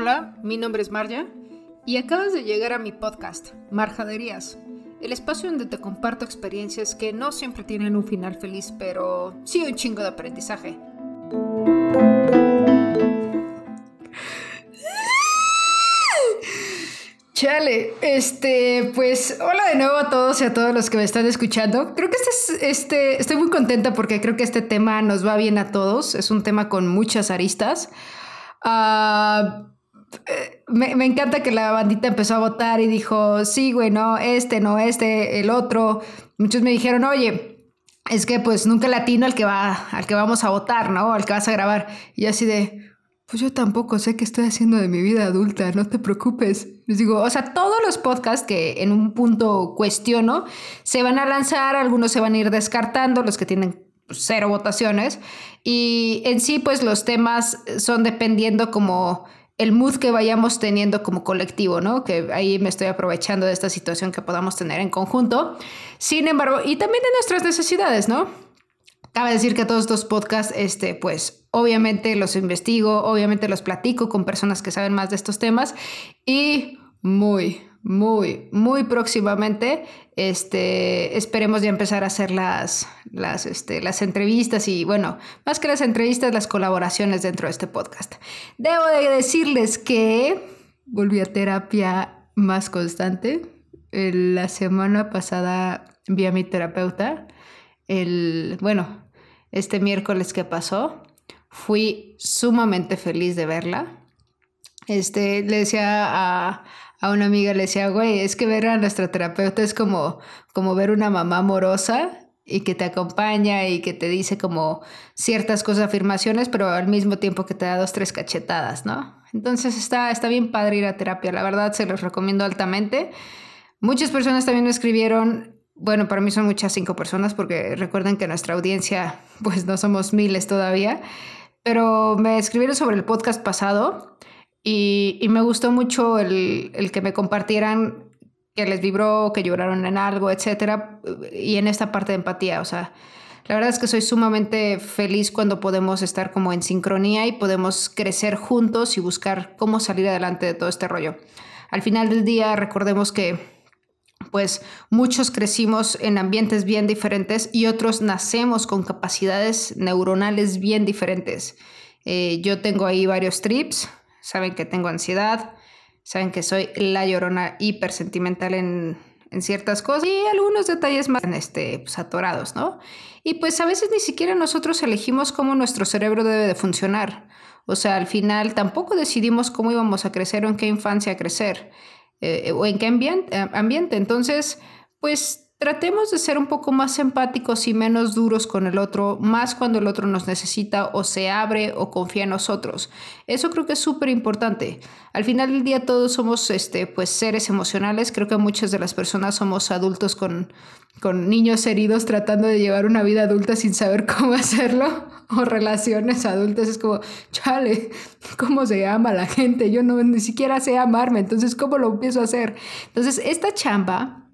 Hola, mi nombre es Marja y acabas de llegar a mi podcast, Marjaderías, el espacio donde te comparto experiencias que no siempre tienen un final feliz, pero sí un chingo de aprendizaje. Chale, este, pues hola de nuevo a todos y a todos los que me están escuchando. Creo que este es, este, estoy muy contenta porque creo que este tema nos va bien a todos. Es un tema con muchas aristas. Uh, me, me, encanta que la bandita empezó a votar y dijo, sí, güey, no, este, no, este, el otro. Muchos me dijeron, oye, es que pues nunca latino al que va, al que vamos a votar, ¿no? Al que vas a grabar. Y así de, pues yo tampoco sé qué estoy haciendo de mi vida adulta, no te preocupes. Les digo, o sea, todos los podcasts que en un punto cuestiono se van a lanzar, algunos se van a ir descartando, los que tienen cero votaciones. Y en sí, pues los temas son dependiendo como el mood que vayamos teniendo como colectivo, ¿no? Que ahí me estoy aprovechando de esta situación que podamos tener en conjunto. Sin embargo, y también de nuestras necesidades, ¿no? Cabe decir que todos estos podcasts, este, pues obviamente los investigo, obviamente los platico con personas que saben más de estos temas y muy, muy, muy próximamente, este, esperemos ya empezar a hacer las, las, este, las entrevistas y, bueno, más que las entrevistas, las colaboraciones dentro de este podcast. Debo de decirles que volví a terapia más constante. La semana pasada vi a mi terapeuta. El, bueno, este miércoles que pasó, fui sumamente feliz de verla. Este, le decía a, a una amiga le decía, güey, es que ver a nuestra terapeuta es como, como ver una mamá amorosa y que te acompaña y que te dice como ciertas cosas, afirmaciones, pero al mismo tiempo que te da dos, tres cachetadas, ¿no? Entonces está, está bien padre ir a terapia, la verdad se los recomiendo altamente. Muchas personas también me escribieron, bueno, para mí son muchas cinco personas porque recuerden que nuestra audiencia pues no somos miles todavía, pero me escribieron sobre el podcast pasado y, me gustó mucho el, que me compartieran que les vibró, que lloraron en algo, etcétera, y en esta parte de empatía, o sea, la verdad es que soy sumamente feliz cuando podemos estar como en sincronía y podemos crecer juntos y buscar cómo salir adelante de todo este rollo. Al final del día, recordemos que pues muchos crecimos en ambientes bien diferentes y otros nacemos con capacidades neuronales bien diferentes. Eh, yo tengo ahí varios trips, saben que tengo ansiedad, saben que soy la llorona hipersentimental en, en ciertas cosas y algunos detalles más este, pues, atorados, ¿no? Y pues a veces ni siquiera nosotros elegimos cómo nuestro cerebro debe de funcionar. O sea, al final tampoco decidimos cómo íbamos a crecer o en qué infancia crecer eh, o en qué ambiente, ambiente. Entonces, pues Tratemos de ser un poco más empáticos y menos duros con el otro, más cuando el otro nos necesita o se abre o confía en nosotros. Eso creo que es súper importante. Al final del día todos somos este, pues, seres emocionales. Creo que muchas de las personas somos adultos con, con niños heridos tratando de llevar una vida adulta sin saber cómo hacerlo. O relaciones adultas. Es como, chale, ¿cómo se ama la gente? Yo no ni siquiera sé amarme. Entonces, ¿cómo lo empiezo a hacer? Entonces, esta chamba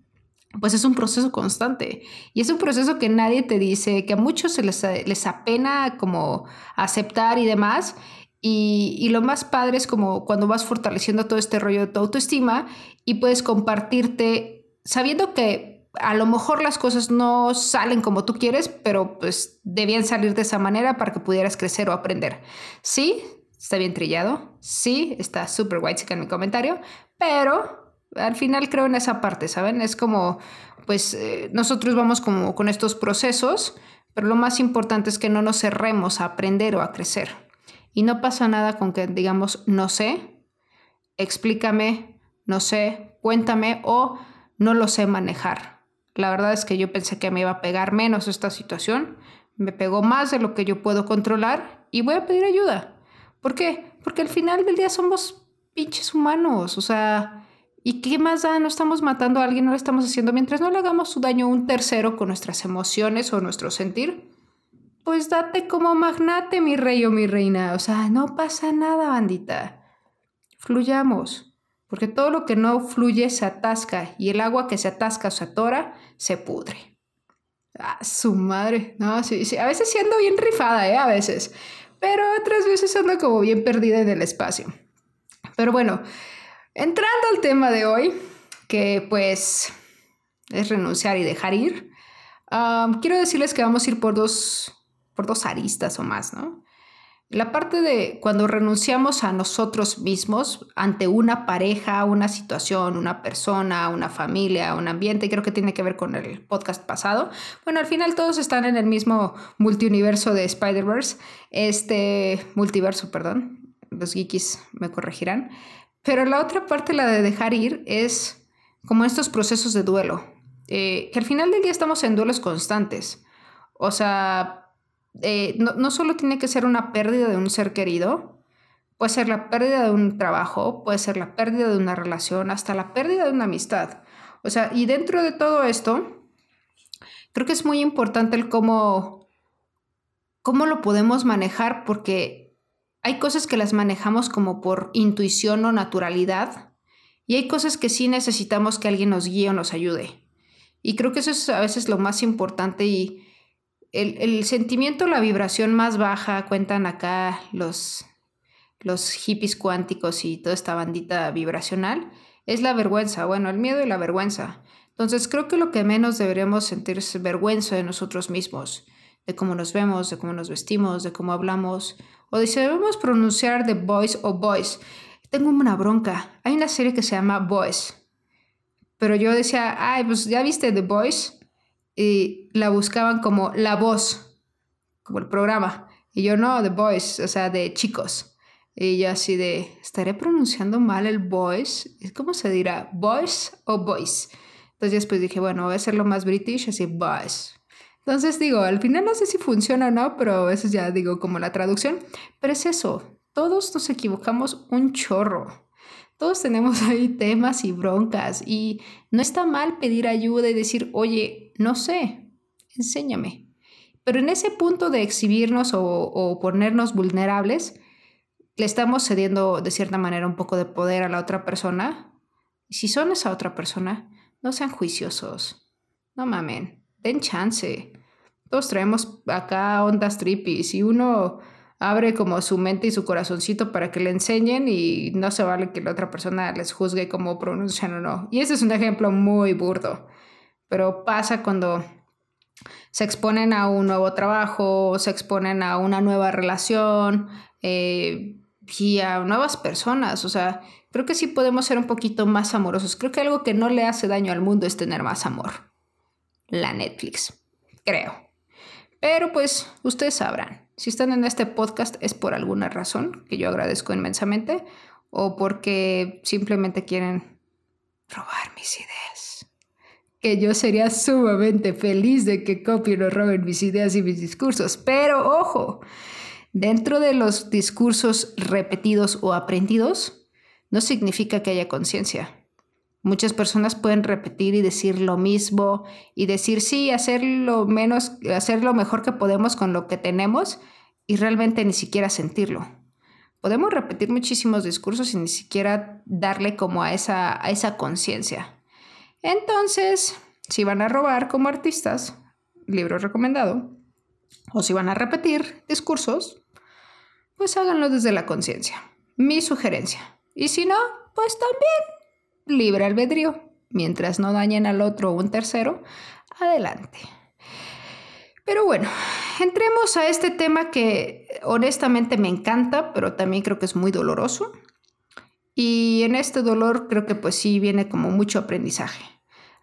pues es un proceso constante y es un proceso que nadie te dice, que a muchos se les, les apena como aceptar y demás. Y, y, lo más padre es como cuando vas fortaleciendo todo este rollo de tu autoestima y puedes compartirte sabiendo que a lo mejor las cosas no salen como tú quieres, pero pues debían salir de esa manera para que pudieras crecer o aprender. Sí, está bien trillado, sí, está súper white en mi comentario, pero al final creo en esa parte, ¿saben? Es como, pues eh, nosotros vamos como con estos procesos, pero lo más importante es que no nos cerremos a aprender o a crecer. Y no pasa nada con que digamos, no sé, explícame, no sé, cuéntame o no lo sé manejar. La verdad es que yo pensé que me iba a pegar menos esta situación, me pegó más de lo que yo puedo controlar y voy a pedir ayuda. ¿Por qué? Porque al final del día somos pinches humanos, o sea, ¿Y qué más da? No estamos matando a alguien, no lo estamos haciendo. Mientras no le hagamos su daño a un tercero con nuestras emociones o nuestro sentir, pues date como magnate, mi rey o mi reina. O sea, no pasa nada, bandita. Fluyamos. Porque todo lo que no fluye se atasca y el agua que se atasca o se atora se pudre. Ah, su madre. No, sí, sí. A veces siendo bien rifada, ¿eh? A veces. Pero otras veces ando como bien perdida en el espacio. Pero bueno, entrando al tema de hoy, que pues es renunciar y dejar ir, quiero decirles que vamos a ir por dos, por dos aristas o más, ¿no? La parte de cuando renunciamos a nosotros mismos ante una pareja, una situación, una persona, una familia, un ambiente, creo que tiene que ver con el podcast pasado. Bueno, al final todos están en el mismo multiuniverso de Spider-Verse, este multiverso, perdón, los geekies me corregirán. Pero la otra parte, la de dejar ir, es como estos procesos de duelo, eh, que al final del día estamos en duelos constantes. O sea, eh, no, no solo tiene que ser una pérdida de un ser querido, puede ser la pérdida de un trabajo, puede ser la pérdida de una relación, hasta la pérdida de una amistad. O sea, y dentro de todo esto, creo que es muy importante el cómo, cómo lo podemos manejar, porque hay cosas que las manejamos como por intuición o naturalidad, y hay cosas que sí necesitamos que alguien nos guíe o nos ayude. Y creo que eso es a veces lo más importante y el, sentimiento, la vibración más baja, cuentan acá los, los hippies cuánticos y toda esta bandita vibracional, es la vergüenza, bueno, el miedo y la vergüenza. Entonces creo que lo que menos deberíamos sentir es vergüenza de nosotros mismos, de cómo nos vemos, de cómo nos vestimos, de cómo hablamos, o de debemos pronunciar de boys o boys. Tengo una bronca. Hay una serie que se llama Boys. Pero yo decía, ay, pues ya viste The Boys y la buscaban como la voz, como el programa. Y yo no, The Voice, o sea, de chicos. Y yo así de, ¿estaré pronunciando mal el voice? ¿Cómo se dirá? ¿Voice o voice? Entonces después dije, bueno, voy a hacerlo más british, así voice. Entonces digo, al final no sé si funciona o no, pero eso ya digo como la traducción. Pero es eso, todos nos equivocamos un chorro. Todos tenemos ahí temas y broncas y no está mal pedir ayuda y decir, oye, no sé, enséñame. Pero en ese punto de exhibirnos o, ponernos vulnerables, le estamos cediendo de cierta manera un poco de poder a la otra persona. Y si son esa otra persona, no sean juiciosos. No mamen, den chance. Todos traemos acá ondas trippies y uno abre como su mente y su corazoncito para que le enseñen y no se vale que la otra persona les juzgue cómo pronuncian o no. Y ese es un ejemplo muy burdo, pero pasa cuando se exponen a un nuevo trabajo, se exponen a una nueva relación eh, y a nuevas personas. O sea, creo que sí podemos ser un poquito más amorosos. Creo que algo que no le hace daño al mundo es tener más amor. La Netflix, creo. Pero pues ustedes sabrán. Si están en este podcast es por alguna razón, que yo agradezco inmensamente, o porque simplemente quieren robar mis ideas. Que yo sería sumamente feliz de que copien o roben mis ideas y mis discursos. Pero ojo, dentro de los discursos repetidos o aprendidos, no significa que haya conciencia. Muchas personas pueden repetir y decir lo mismo y decir sí, hacer lo menos, hacer lo mejor que podemos con lo que tenemos y realmente ni siquiera sentirlo. Podemos repetir muchísimos discursos y ni siquiera darle como a esa, a esa conciencia. Entonces, si van a robar como artistas, libro recomendado, o si van a repetir discursos, pues háganlo desde la conciencia. Mi sugerencia. Y si no, pues también libre albedrío. Mientras no dañen al otro o un tercero, adelante. Pero bueno, entremos a este tema que honestamente me encanta, pero también creo que es muy doloroso. Y en este dolor creo que pues sí viene como mucho aprendizaje.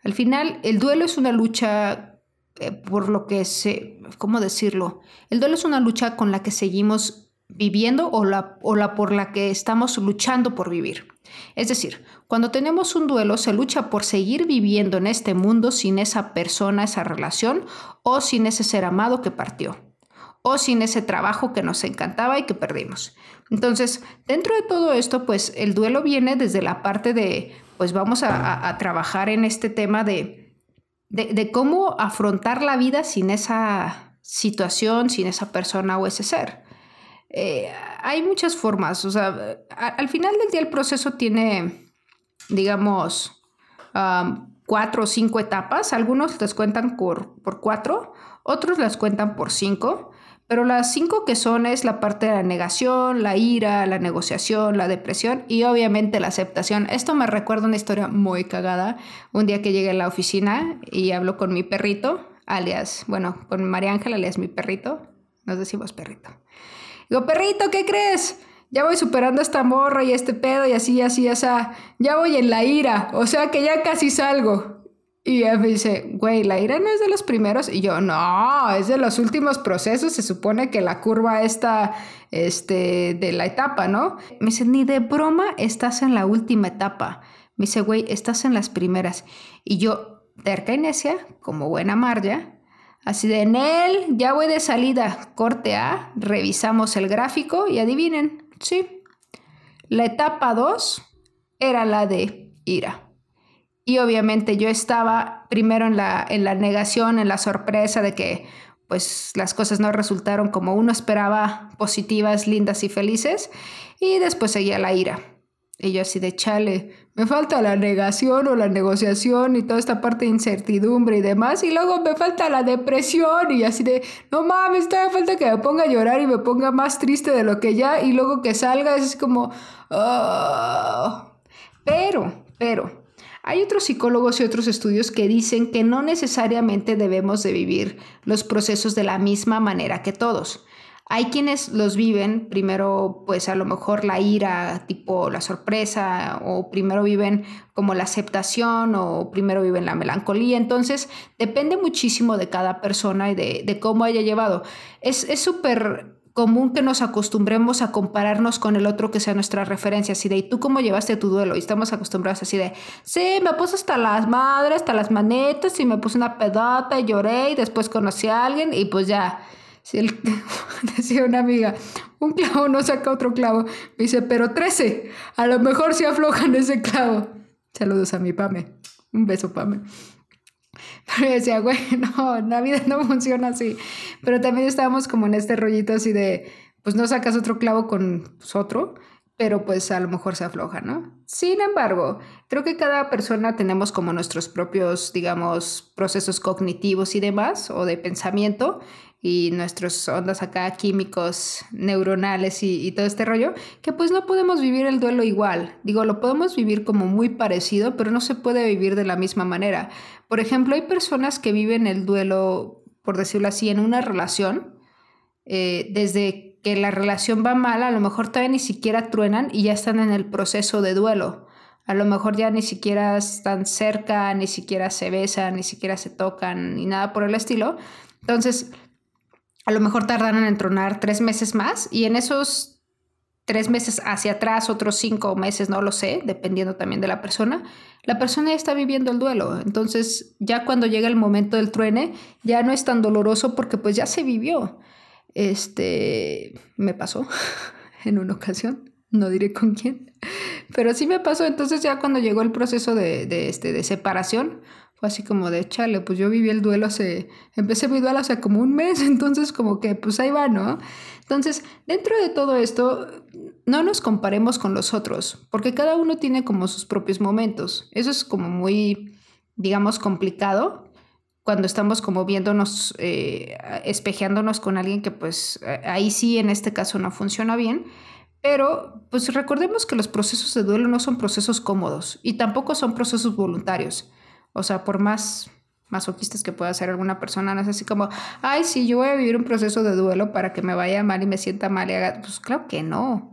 Al final, el duelo es una lucha eh, por lo que se, ¿cómo decirlo? El duelo es una lucha con la que seguimos viviendo o la, o la por la que estamos luchando por vivir. Es decir, cuando tenemos un duelo se lucha por seguir viviendo en este mundo sin esa persona, esa relación o sin ese ser amado que partió o sin ese trabajo que nos encantaba y que perdimos. Entonces, dentro de todo esto, pues el duelo viene desde la parte de, pues vamos a, trabajar en este tema de, de cómo afrontar la vida sin esa situación, sin esa persona o ese ser. Eh, hay muchas formas, o sea, al final del día el proceso tiene, digamos, cuatro o cinco etapas. Algunos las cuentan por, por cuatro, otros las cuentan por cinco, pero las cinco que son es la parte de la negación, la ira, la negociación, la depresión y obviamente la aceptación. Esto me recuerda una historia muy cagada. Un día que llegué a la oficina y hablo con mi perrito, alias, bueno, con María Ángela, alias mi perrito. Nos decimos perrito. Digo, perrito, ¿qué crees? Ya voy superando esta morra y este pedo y así, así, así. Ya voy en la ira. O sea que ya casi salgo. Y él me dice, güey, la ira no es de los primeros. Y yo, no, es de los últimos procesos. Se supone que la curva está, este, de la etapa, ¿no? Me dice, ni de broma estás en la última etapa. Me dice, güey, estás en las primeras. Y yo, terca y necia, como buena Marja, así de en él, ya voy de salida, corte A, revisamos el gráfico y adivinen, sí. La etapa 2 era la de ira. Y obviamente yo estaba primero en la, en la negación, en la sorpresa de que pues las cosas no resultaron como uno esperaba, positivas, lindas y felices. Y después seguía la ira. Y yo así de chale, me falta la negación o la negociación y toda esta parte de incertidumbre y demás. Y luego me falta la depresión y así de, no mames, todavía falta que me ponga a llorar y me ponga más triste de lo que ya. Y luego que salga es como, ah". pero, pero, hay otros psicólogos y otros estudios que dicen que no necesariamente debemos de vivir los procesos de la misma manera que todos. Hay quienes los viven primero, pues a lo mejor la ira, tipo la sorpresa, o primero viven como la aceptación, o primero viven la melancolía. Entonces, depende muchísimo de cada persona y de, cómo haya llevado. Es súper común que nos acostumbremos a compararnos con el otro que sea nuestra referencia, así de, ¿y tú cómo llevaste tu duelo? Y estamos acostumbrados así de, sí, me puse hasta las madres, hasta las manetas y me puse una pedata y lloré y después conocí a alguien y pues ya, si el, decía una amiga, un clavo no saca otro clavo, me dice, pero 13, a lo mejor se aflojan ese clavo. Saludos a mi Pame, un beso Pame. Pero decía, güey, no, la vida no funciona así. Pero también estábamos como en este rollito así de, pues no sacas otro clavo con pues, otro, pero pues a lo mejor se afloja, ¿no? Sin embargo, creo que cada persona tenemos como nuestros propios, digamos, procesos cognitivos y demás, o de pensamiento, y nuestros ondas acá químicos, neuronales y, y, todo este rollo, que pues no podemos vivir el duelo igual. Digo, lo podemos vivir como muy parecido, pero no se puede vivir de la misma manera. Por ejemplo, hay personas que viven el duelo, por decirlo así, en una relación, eh, desde que la relación va mal, a lo mejor todavía ni siquiera truenan y ya están en el proceso de duelo. A lo mejor ya ni siquiera están cerca, ni siquiera se besan, ni siquiera se tocan, ni nada por el estilo. Entonces, a lo mejor tardaron en tronar tres meses más y en esos tres meses hacia atrás, otros cinco meses, no lo sé, dependiendo también de la persona, la persona ya está viviendo el duelo. Entonces, ya cuando llega el momento del truene, ya no es tan doloroso porque pues ya se vivió. Este, me pasó en una ocasión, no diré con quién, pero sí me pasó. Entonces, ya cuando llegó el proceso de, de, este, de separación, fue así como de, chale, pues yo viví el duelo hace, empecé mi duelo hace como un mes, entonces como que pues ahí va, ¿no? Entonces, dentro de todo esto, no nos comparemos con los otros, porque cada uno tiene como sus propios momentos. Eso es como muy, digamos, complicado cuando estamos como viéndonos, eh, espejeándonos con alguien que pues ahí sí en este caso no funciona bien. Pero pues recordemos que los procesos de duelo no son procesos cómodos y tampoco son procesos voluntarios. O sea, por más masoquistas que pueda ser alguna persona, no es así como, ay, sí, yo voy a vivir un proceso de duelo para que me vaya mal y me sienta mal y haga. Pues claro que no.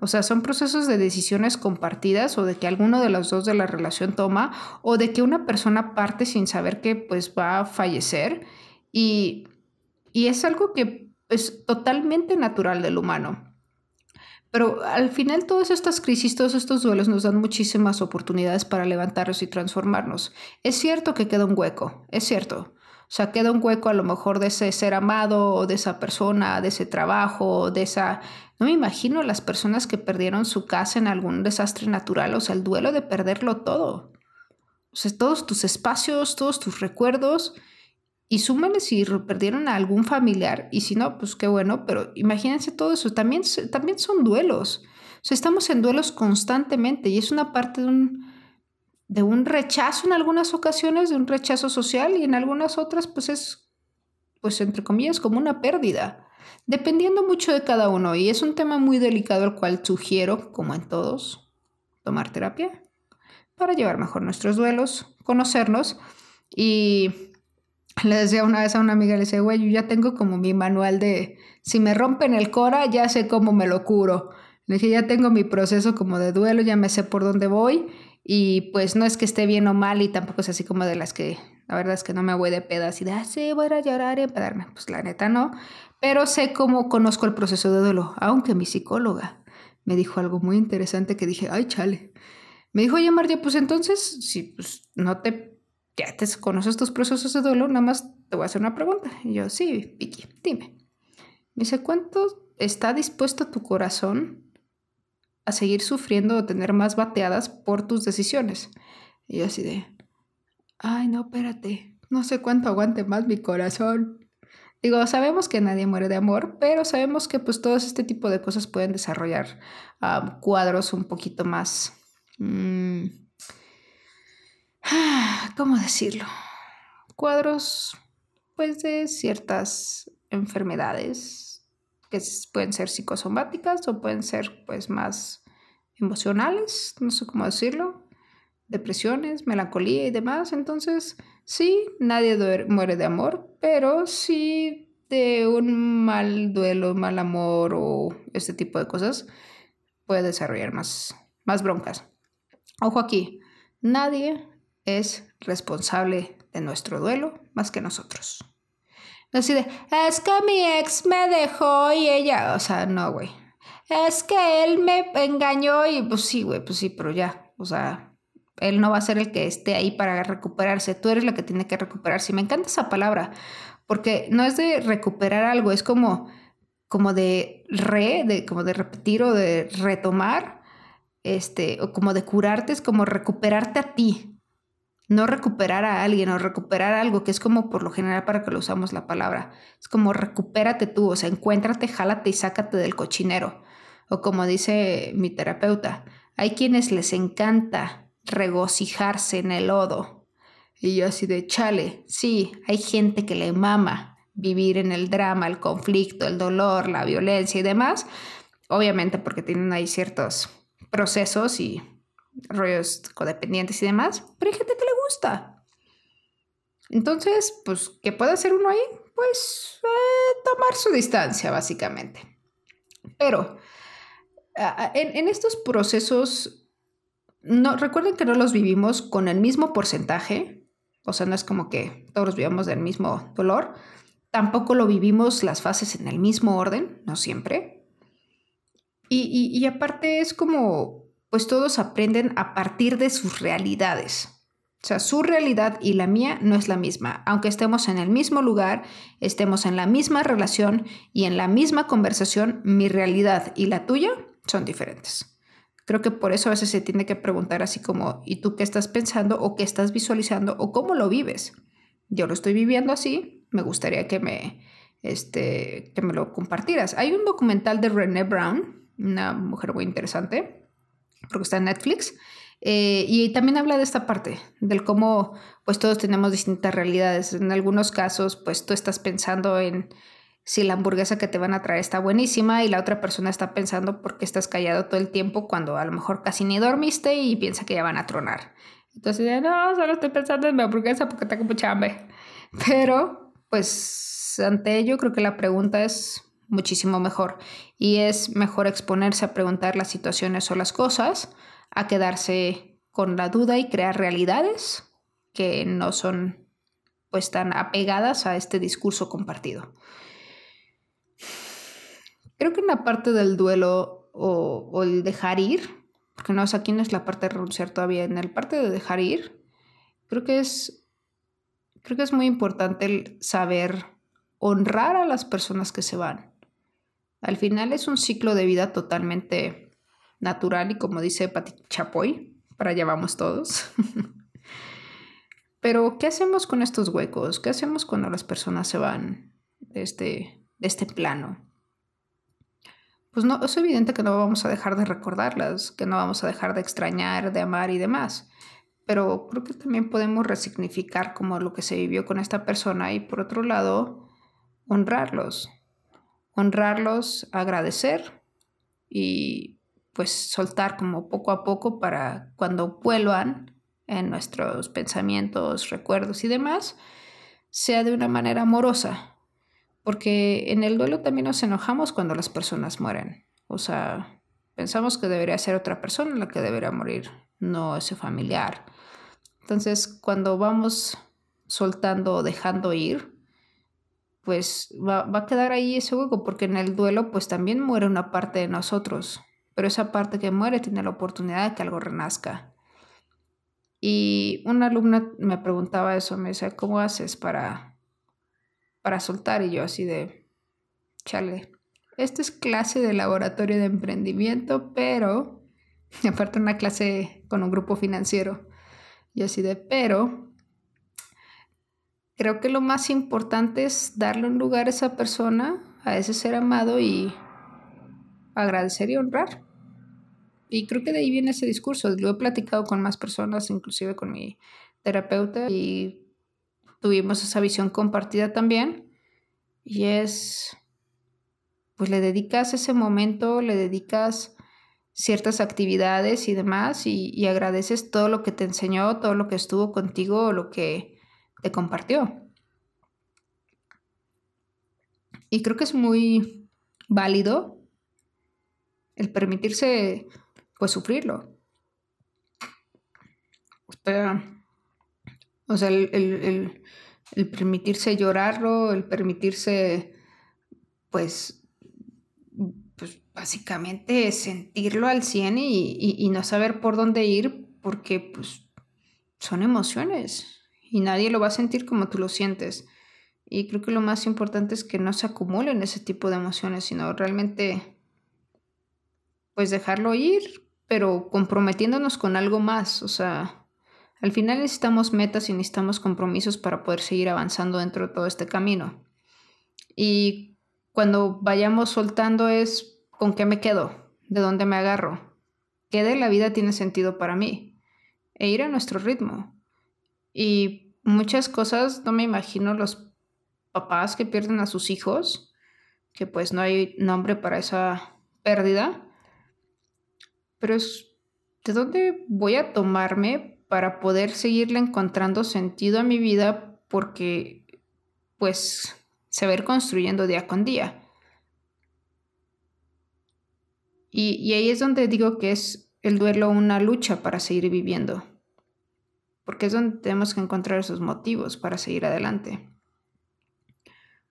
O sea, son procesos de decisiones compartidas o de que alguno de los dos de la relación toma o de que una persona parte sin saber que pues va a fallecer y, y es algo que es totalmente natural del humano. Pero al final todas estas crisis, todos estos duelos nos dan muchísimas oportunidades para levantarnos y transformarnos. Es cierto que queda un hueco, es cierto. O sea, queda un hueco a lo mejor de ese ser amado, de esa persona, de ese trabajo, de esa... No me imagino las personas que perdieron su casa en algún desastre natural, o sea, el duelo de perderlo todo. O sea, todos tus espacios, todos tus recuerdos, y súmenle si perdieron a algún familiar y si no, pues qué bueno, pero imagínense todo eso, también, también son duelos. O sea, estamos en duelos constantemente y es una parte de un, de un rechazo en algunas ocasiones, de un rechazo social y en algunas otras pues es, pues entre comillas, como una pérdida. dependiendo mucho de cada uno. Y es un tema muy delicado el cual sugiero, como en todos, tomar terapia para llevar mejor nuestros duelos, conocernos. Y le decía una vez a una amiga, le decía, güey, yo ya tengo como mi manual de, si me rompen el cora, ya sé cómo me lo curo. Le dije, ya tengo mi proceso como de duelo, ya me sé por dónde voy. Y pues no es que esté bien o mal y tampoco es así como de las que, la verdad es que no me voy de pedas y de, ah, sí, voy a llorar y empedarme. Pues la neta no. Pero sé cómo conozco el proceso de duelo, aunque mi psicóloga me dijo algo muy interesante que dije, ay, chale. Me dijo, oye, Marta, pues entonces, si pues, no te, ya te conoces tus procesos de duelo, nada más te voy a hacer una pregunta. Y yo, sí, Vicky, dime. Me dice, ¿cuánto está dispuesto tu corazón a seguir sufriendo o tener más bateadas por tus decisiones? Y yo así de, ay, no, espérate, no sé cuánto aguante más mi corazón. Digo, sabemos que nadie muere de amor, pero sabemos que pues todo este tipo de cosas pueden desarrollar cuadros un poquito más... Mm, ¿Cómo decirlo? Cuadros pues de ciertas enfermedades que pueden ser psicosomáticas o pueden ser pues más emocionales, no sé cómo decirlo, depresiones, melancolía y demás. Entonces, sí, nadie muere de amor, pero sí de un mal duelo, mal amor o este tipo de cosas puede desarrollar más, más broncas. Ojo aquí, nadie es responsable de nuestro duelo más que nosotros. Así de, es que mi ex me dejó y ella, o sea, no, güey. Es que él me engañó y pues sí, güey, pues sí, pero ya, o sea, él no va a ser el que esté ahí para recuperarse, tú eres la que tiene que recuperarse. Y me encanta esa palabra, porque no es de recuperar algo, es como, como de re, de, como de repetir o de retomar, este, o como de curarte, es como recuperarte a ti, no recuperar a alguien o recuperar algo, que es como por lo general para que lo usamos la palabra. Es como recupérate tú, o sea, encuéntrate, jálate y sácate del cochinero. O como dice mi terapeuta, hay quienes les encanta regocijarse en el lodo. Y yo así de chale, sí, hay gente que le mama vivir en el drama, el conflicto, el dolor, la violencia y demás, obviamente porque tienen ahí ciertos procesos y rollos codependientes y demás, pero hay gente que le Entonces, pues, ¿qué puede hacer uno ahí? Pues eh, tomar su distancia, básicamente. Pero en, en estos procesos no, recuerden que no los vivimos con el mismo porcentaje, o sea, no es como que todos vivamos del mismo dolor, tampoco lo vivimos las fases en el mismo orden, no siempre. Y, y aparte es como, pues todos aprenden a partir de sus realidades. O sea, su realidad y la mía no es la misma. Aunque estemos en el mismo lugar, estemos en la misma relación y en la misma conversación, mi realidad y la tuya son diferentes. Creo que por eso a veces se tiene que preguntar así como, ¿y tú qué estás pensando o qué estás visualizando o cómo lo vives? Yo lo estoy viviendo así, me gustaría que me, este, que me lo compartieras. Hay un documental de René Brown, una mujer muy interesante, porque está en Netflix, eh, y también habla de esta parte, del cómo pues todos tenemos distintas realidades. En algunos casos, pues tú estás pensando en si la hamburguesa que te van a traer está buenísima y la otra persona está pensando por qué estás callado todo el tiempo cuando a lo mejor casi ni dormiste y piensa que ya van a tronar. Entonces, no, solo estoy pensando en mi hamburguesa porque tengo mucha hambre. Pero, pues, ante ello creo que la pregunta es muchísimo mejor y es mejor exponerse a preguntar las situaciones o las cosas a quedarse con la duda y crear realidades que no son pues tan apegadas a este discurso compartido. Creo que en la parte del duelo o, el dejar ir, porque no, sé aquí no es la parte de renunciar todavía, en el parte de dejar ir, creo que es, creo que es muy importante el saber honrar a las personas que se van. Al final es un ciclo de vida totalmente natural y como dice Pati Chapoy, para allá vamos todos. Pero, ¿qué hacemos con estos huecos? ¿Qué hacemos cuando las personas se van de este, este plano? pues no, es evidente que no vamos a dejar de recordarlas, que no vamos a dejar de extrañar, de amar y demás. Pero creo que también podemos resignificar como lo que se vivió con esta persona y por otro lado, honrarlos. honrarlos, agradecer y pues soltar como poco a poco para cuando vuelvan en nuestros pensamientos, recuerdos y demás, sea de una manera amorosa. Porque en el duelo también nos enojamos cuando las personas mueren. O sea, pensamos que debería ser otra persona la que debería morir, no ese familiar. Entonces, cuando vamos soltando o dejando ir, pues va, va, a quedar ahí ese hueco, porque en el duelo pues también muere una parte de nosotros, pero esa parte que muere tiene la oportunidad de que algo renazca. Y una alumna me preguntaba eso, me decía, ¿cómo haces para, para soltar? Y yo así de, chale, esta es clase de laboratorio de emprendimiento, pero, aparte una clase con un grupo financiero, y así de, pero, creo que lo más importante es darle un lugar a esa persona, a ese ser amado y agradecer y honrar. Y creo que de ahí viene ese discurso. Lo he platicado con más personas, inclusive con mi terapeuta, y tuvimos esa visión compartida también. Y es, pues le dedicas ese momento, le dedicas ciertas actividades y demás, y, y agradeces todo lo que te enseñó, todo lo que estuvo contigo, lo que te compartió. Y creo que es muy válido el permitirse pues sufrirlo. o sea, el, permitirse llorarlo, el permitirse, pues, pues básicamente sentirlo al 100 y, no saber por dónde ir, porque pues son emociones y nadie lo va a sentir como tú lo sientes. Y creo que lo más importante es que no se acumulen ese tipo de emociones, sino realmente pues dejarlo ir, pero comprometiéndonos con algo más. O sea, al final necesitamos metas y necesitamos compromisos para poder seguir avanzando dentro de todo este camino. Y cuando vayamos soltando es con qué me quedo, de dónde me agarro, qué de la vida tiene sentido para mí, e ir a nuestro ritmo. Y muchas cosas, no me imagino los papás que pierden a sus hijos, que pues no hay nombre para esa pérdida, pero es de dónde voy a tomarme para poder seguirle encontrando sentido a mi vida porque pues se va a ir construyendo día con día. Y, y ahí es donde digo que es el duelo una lucha para seguir viviendo, porque es donde tenemos que encontrar esos motivos para seguir adelante.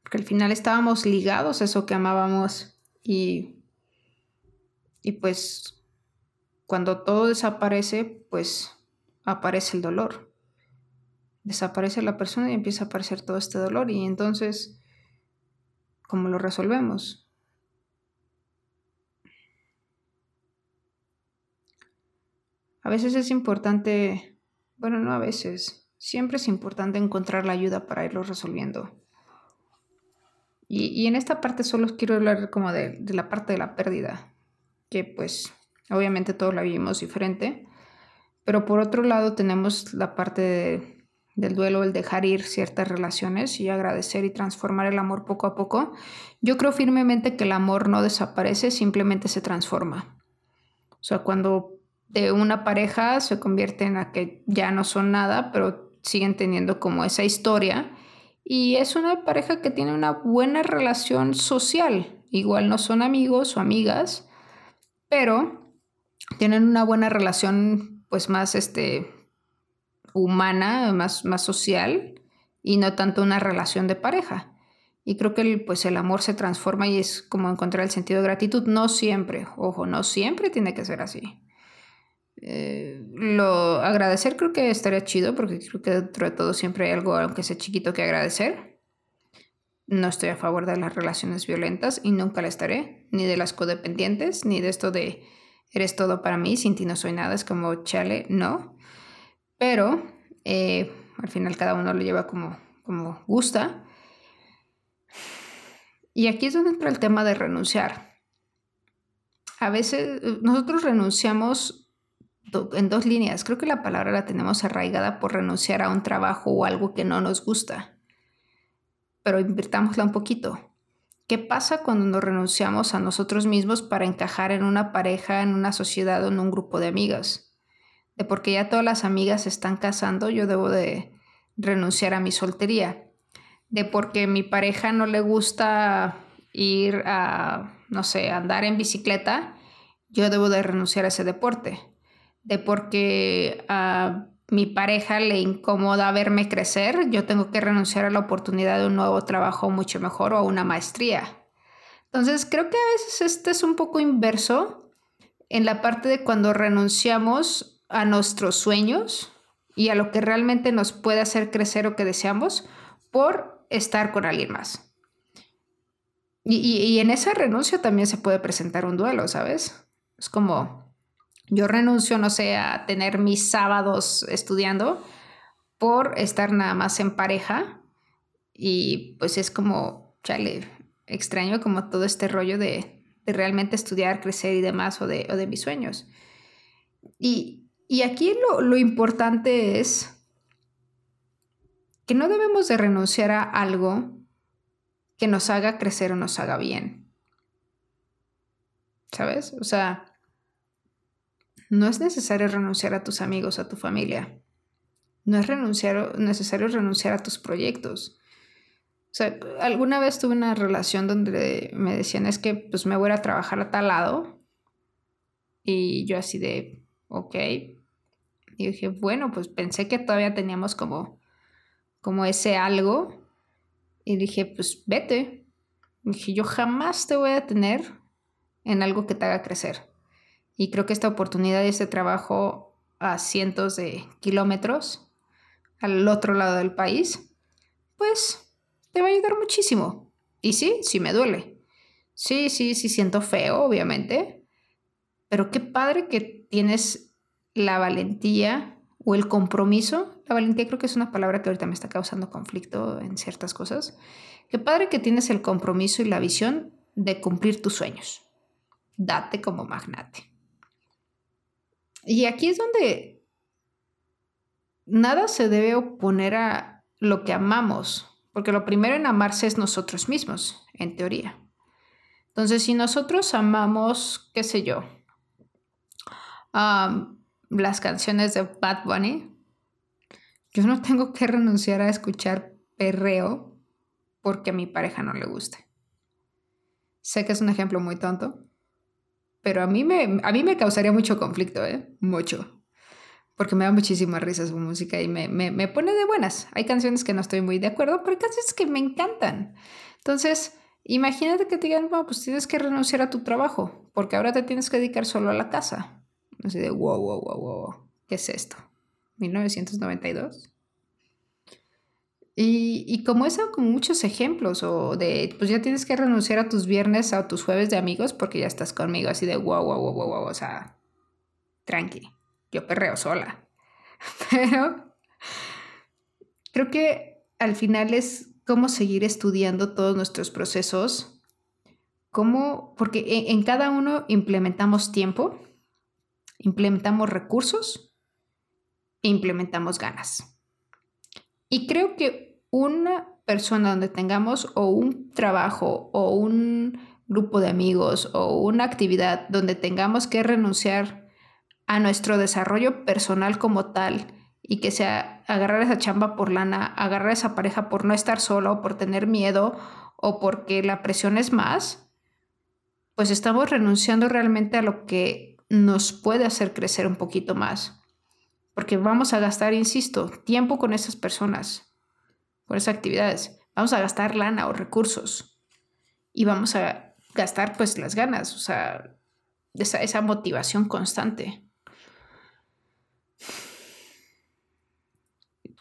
Porque al final estábamos ligados a eso que amábamos y, y pues cuando todo desaparece, pues aparece el dolor. Desaparece la persona y empieza a aparecer todo este dolor. Y entonces, ¿cómo lo resolvemos? A veces es importante, bueno, no a veces, siempre es importante encontrar la ayuda para irlo resolviendo. Y, en esta parte solo quiero hablar como de, de la parte de la pérdida, que pues Obviamente todos la vivimos diferente, pero por otro lado tenemos la parte del duelo, el dejar ir ciertas relaciones y agradecer y transformar el amor poco a poco. Yo creo firmemente que el amor no desaparece, simplemente se transforma. O sea, cuando de una pareja se convierte en la que ya no son nada, pero siguen teniendo como esa historia. Y es una pareja que tiene una buena relación social. Igual no son amigos o amigas, pero tienen una buena relación pues más este humana, más, más social y no tanto una relación de pareja. Y creo que el, pues el amor se transforma y es como encontrar el sentido de gratitud. No siempre, ojo, no siempre tiene que ser así. Eh, lo agradecer creo que estaría chido porque creo que dentro de todo siempre hay algo, aunque sea chiquito, que agradecer. No estoy a favor de las relaciones violentas y nunca la estaré, ni de las codependientes, ni de esto de eres todo para mí, sin ti no soy nada, es como, chale, no. Pero eh, al final cada uno lo lleva como, como gusta. Y aquí es donde entra el tema de renunciar. A veces nosotros renunciamos en dos líneas. Creo que la palabra la tenemos arraigada por renunciar a un trabajo o algo que no nos gusta. Pero invirtámosla un poquito. ¿Qué pasa cuando nos renunciamos a nosotros mismos para encajar en una pareja, en una sociedad o en un grupo de amigas? De porque ya todas las amigas están casando, yo debo de renunciar a mi soltería. De porque mi pareja no le gusta ir a, no sé, andar en bicicleta, yo debo de renunciar a ese deporte. De porque a mi pareja le incomoda verme crecer, yo tengo que renunciar a la oportunidad de un nuevo trabajo mucho mejor o a una maestría. Entonces, creo que a veces este es un poco inverso en la parte de cuando renunciamos a nuestros sueños y a lo que realmente nos puede hacer crecer o que deseamos por estar con alguien más. Y, y en esa renuncia también se puede presentar un duelo, ¿sabes? Es como, yo renuncio, no sé, a tener mis sábados estudiando por estar nada más en pareja y pues es como, chale, extraño como todo este rollo de, realmente estudiar, crecer y demás o de, de mis sueños. Y, y aquí lo, lo importante es que no debemos de renunciar a algo que nos haga crecer o nos haga bien. ¿Sabes? O sea, no es necesario renunciar a tus amigos, a tu familia. No es renunciar, necesario renunciar a tus proyectos. O sea, alguna vez tuve una relación donde me decían es que pues me voy a trabajar a tal lado. Y yo así de, ok. Y dije, bueno, pues pensé que todavía teníamos como, como ese algo. Y dije, pues vete. Dije, yo jamás te voy a tener en algo que te haga crecer. Y creo que esta oportunidad y este trabajo a cientos de kilómetros al otro lado del país, pues te va a ayudar muchísimo. Y sí, sí me duele. Sí, sí, sí siento feo, obviamente. Pero qué padre que tienes la valentía o el compromiso. La valentía creo que es una palabra que ahorita me está causando conflicto en ciertas cosas. Qué padre que tienes el compromiso y la visión de cumplir tus sueños. Date como magnate. Y aquí es donde nada se debe oponer a lo que amamos, porque lo primero en amarse es nosotros mismos, en teoría. Entonces, si nosotros amamos, qué sé yo, las canciones de Bad Bunny, yo no tengo que renunciar a escuchar perreo porque a mi pareja no le guste. Sé que es un ejemplo muy tonto, pero a mí me, a mí me causaría mucho conflicto, ¿eh? Mucho. Porque me da muchísima risa su música y me, me, me pone de buenas. Hay canciones que no estoy muy de acuerdo, pero hay canciones que me encantan. Entonces, imagínate que te digan, bueno, pues tienes que renunciar a tu trabajo, porque ahora te tienes que dedicar solo a la casa. Así de, wow, wow, wow, wow, ¿qué es esto? ¿1992? Y, como eso, como muchos ejemplos, o de, pues ya tienes que renunciar a tus viernes o tus jueves de amigos porque ya estás conmigo, así de wow, wow, wow, wow, wow, o sea, tranqui, yo perreo sola. Pero creo que al final es cómo seguir estudiando todos nuestros procesos, cómo, porque en cada uno implementamos tiempo, implementamos recursos e implementamos ganas. Y creo que una persona donde tengamos o un trabajo o un grupo de amigos o una actividad donde tengamos que renunciar a nuestro desarrollo personal como tal y que sea agarrar esa chamba por lana, agarrar esa pareja por no estar solo, por tener miedo o porque la presión es más, pues estamos renunciando realmente a lo que nos puede hacer crecer un poquito más. Porque vamos a gastar, insisto, tiempo con esas personas, con esas actividades. Vamos a gastar lana o recursos y vamos a gastar pues las ganas, o sea, esa, esa motivación constante.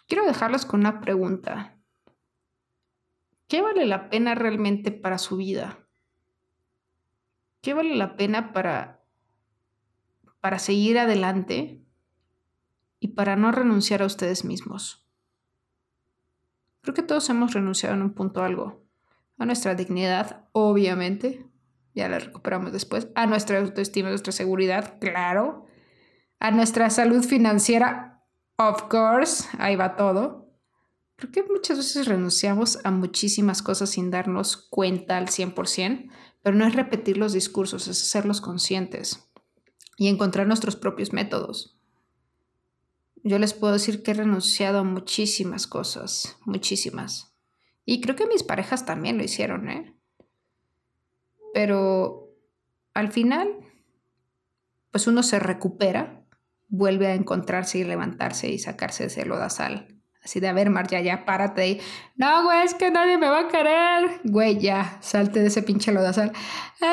Quiero dejarlos con una pregunta. ¿Qué vale la pena realmente para su vida? ¿Qué vale la pena para, para seguir adelante? y para no renunciar a ustedes mismos. Creo que todos hemos renunciado en un punto a algo. A nuestra dignidad, obviamente, ya la recuperamos después. A nuestra autoestima, nuestra seguridad, claro. A nuestra salud financiera, of course, ahí va todo. Creo que muchas veces renunciamos a muchísimas cosas sin darnos cuenta al 100%, pero no es repetir los discursos, es hacerlos conscientes y encontrar nuestros propios métodos. Yo les puedo decir que he renunciado a muchísimas cosas, muchísimas. Y creo que mis parejas también lo hicieron, ¿eh? Pero al final, pues uno se recupera, vuelve a encontrarse y levantarse y sacarse ese lodazal. Así de, a ver, Mar, ya, ya, párate y, no, güey, es que nadie me va a querer. Güey, ya, salte de ese pinche lodazal.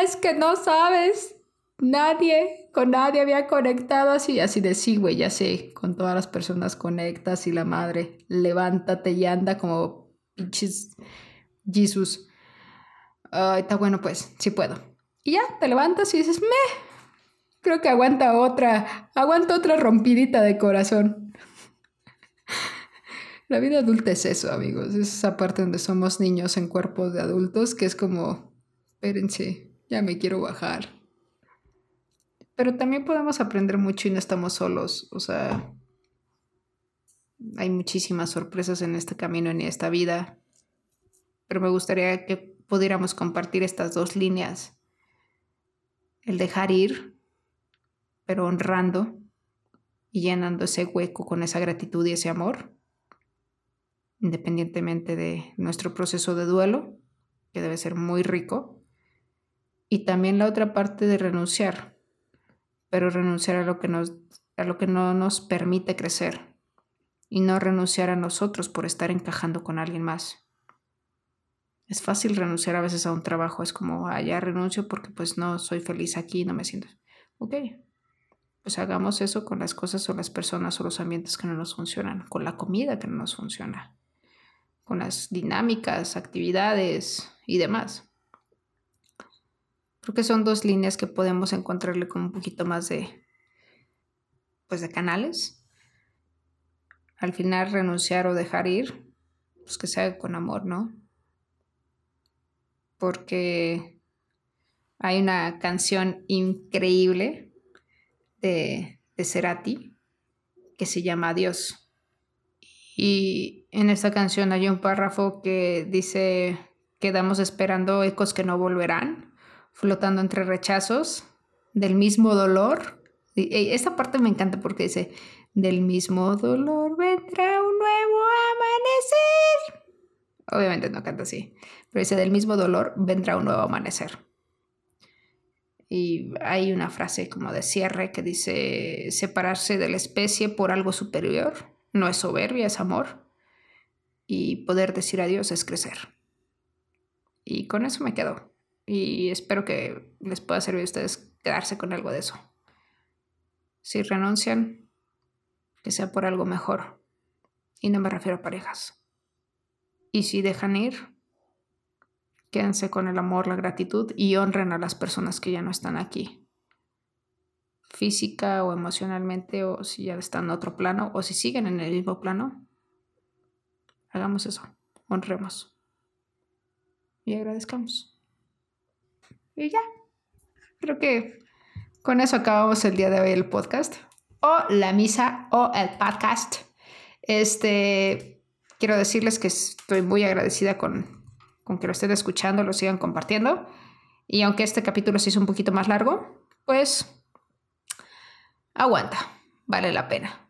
Es que no sabes, nadie, con nadie había conectado así, así de, sí, güey, ya sé, con todas las personas conectas y la madre, levántate y anda como pinches Jesús. está bueno, pues, sí puedo. Y ya, te levantas y dices, me, creo que aguanta otra, aguanta otra rompidita de corazón. La vida adulta es eso, amigos. Es esa parte donde somos niños en cuerpos de adultos que es como, espérense, ya me quiero bajar. Pero también podemos aprender mucho y no estamos solos. O sea, hay muchísimas sorpresas en este camino, en esta vida. Pero me gustaría que pudiéramos compartir estas dos líneas. El dejar ir, pero honrando y llenando ese hueco con esa gratitud y ese amor independientemente de nuestro proceso de duelo, que debe ser muy rico. Y también la otra parte de renunciar, pero renunciar a lo que, nos, a lo que no nos permite crecer y no renunciar a nosotros por estar encajando con alguien más. Es fácil renunciar a veces a un trabajo, es como, ah, ya renuncio porque pues no soy feliz aquí, no me siento. Ok, pues hagamos eso con las cosas o las personas o los ambientes que no nos funcionan, con la comida que no nos funciona con las dinámicas, actividades y demás. Creo que son dos líneas que podemos encontrarle con un poquito más de, pues de canales. Al final renunciar o dejar ir, pues que sea con amor, ¿no? Porque hay una canción increíble de, de Cerati que se llama Adiós. Y en esta canción hay un párrafo que dice, quedamos esperando ecos que no volverán, flotando entre rechazos, del mismo dolor. Y esta parte me encanta porque dice, del mismo dolor vendrá un nuevo amanecer. Obviamente no canta así, pero dice, del mismo dolor vendrá un nuevo amanecer. Y hay una frase como de cierre que dice, separarse de la especie por algo superior no es soberbia, es amor. Y poder decir adiós es crecer. Y con eso me quedo. Y espero que les pueda servir a ustedes quedarse con algo de eso. Si renuncian, que sea por algo mejor. Y no me refiero a parejas. Y si dejan ir, quédense con el amor, la gratitud y honren a las personas que ya no están aquí física o emocionalmente o si ya están en otro plano o si siguen en el mismo plano, hagamos eso, honremos y agradezcamos. Y ya, creo que con eso acabamos el día de hoy el podcast o la misa o el podcast. Este, quiero decirles que estoy muy agradecida con, con que lo estén escuchando, lo sigan compartiendo. Y aunque este capítulo se hizo un poquito más largo, pues aguanta, vale la pena.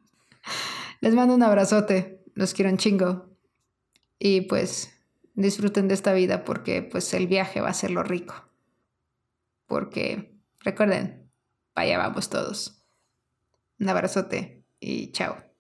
Les mando un abrazote, los quiero un chingo. Y pues disfruten de esta vida porque pues el viaje va a ser lo rico. Porque recuerden, allá vamos todos. Un abrazote y chao.